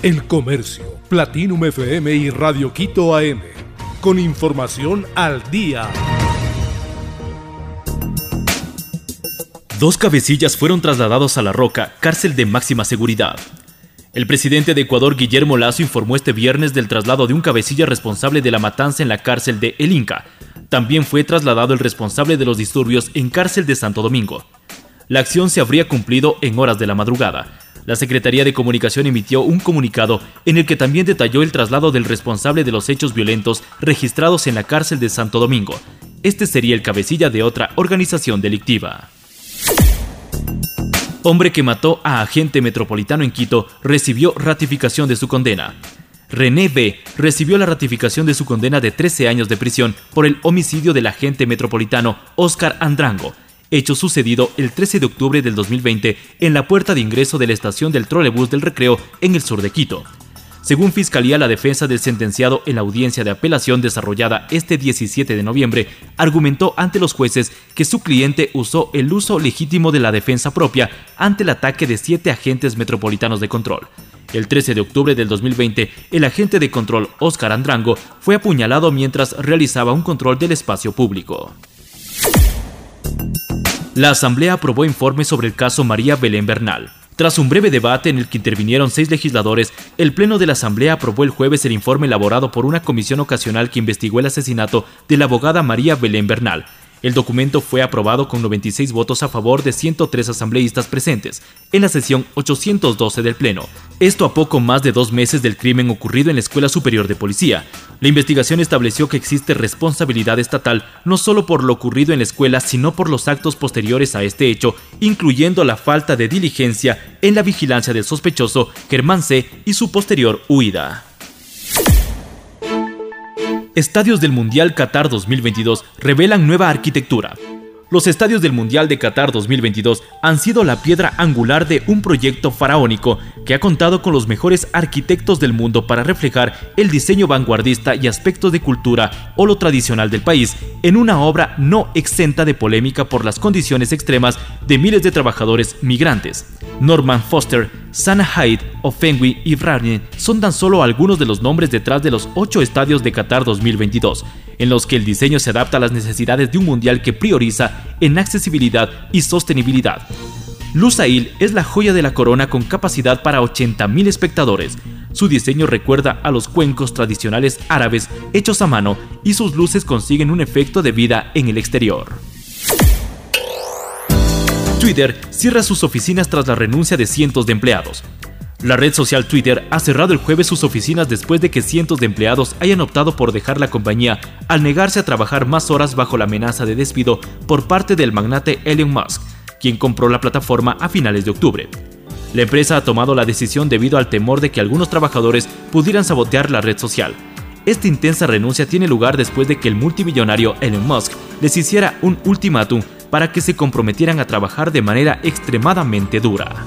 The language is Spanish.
El Comercio, Platinum FM y Radio Quito AM. Con información al día. Dos cabecillas fueron trasladados a La Roca, cárcel de máxima seguridad. El presidente de Ecuador, Guillermo Lazo, informó este viernes del traslado de un cabecilla responsable de la matanza en la cárcel de El Inca. También fue trasladado el responsable de los disturbios en cárcel de Santo Domingo. La acción se habría cumplido en horas de la madrugada. La Secretaría de Comunicación emitió un comunicado en el que también detalló el traslado del responsable de los hechos violentos registrados en la cárcel de Santo Domingo. Este sería el cabecilla de otra organización delictiva. Hombre que mató a agente metropolitano en Quito recibió ratificación de su condena. René B. recibió la ratificación de su condena de 13 años de prisión por el homicidio del agente metropolitano Oscar Andrango, hecho sucedido el 13 de octubre del 2020 en la puerta de ingreso de la estación del trolebús del Recreo en el sur de Quito. Según Fiscalía, la defensa del sentenciado en la audiencia de apelación desarrollada este 17 de noviembre argumentó ante los jueces que su cliente usó el uso legítimo de la defensa propia ante el ataque de siete agentes metropolitanos de control. El 13 de octubre del 2020, el agente de control Oscar Andrango fue apuñalado mientras realizaba un control del espacio público. La Asamblea aprobó informe sobre el caso María Belén Bernal. Tras un breve debate en el que intervinieron seis legisladores, el Pleno de la Asamblea aprobó el jueves el informe elaborado por una comisión ocasional que investigó el asesinato de la abogada María Belén Bernal, el documento fue aprobado con 96 votos a favor de 103 asambleístas presentes en la sesión 812 del Pleno. Esto a poco más de dos meses del crimen ocurrido en la Escuela Superior de Policía. La investigación estableció que existe responsabilidad estatal no solo por lo ocurrido en la escuela, sino por los actos posteriores a este hecho, incluyendo la falta de diligencia en la vigilancia del sospechoso Germán C. y su posterior huida. Estadios del Mundial Qatar 2022 revelan nueva arquitectura. Los estadios del Mundial de Qatar 2022 han sido la piedra angular de un proyecto faraónico que ha contado con los mejores arquitectos del mundo para reflejar el diseño vanguardista y aspectos de cultura o lo tradicional del país en una obra no exenta de polémica por las condiciones extremas de miles de trabajadores migrantes. Norman Foster, Sana Hyde, Ofengui y Brarney son tan solo algunos de los nombres detrás de los ocho estadios de Qatar 2022, en los que el diseño se adapta a las necesidades de un mundial que prioriza en accesibilidad y sostenibilidad. Lusail es la joya de la corona con capacidad para 80.000 espectadores. Su diseño recuerda a los cuencos tradicionales árabes hechos a mano y sus luces consiguen un efecto de vida en el exterior. Twitter cierra sus oficinas tras la renuncia de cientos de empleados. La red social Twitter ha cerrado el jueves sus oficinas después de que cientos de empleados hayan optado por dejar la compañía al negarse a trabajar más horas bajo la amenaza de despido por parte del magnate Elon Musk, quien compró la plataforma a finales de octubre. La empresa ha tomado la decisión debido al temor de que algunos trabajadores pudieran sabotear la red social. Esta intensa renuncia tiene lugar después de que el multimillonario Elon Musk les hiciera un ultimátum para que se comprometieran a trabajar de manera extremadamente dura.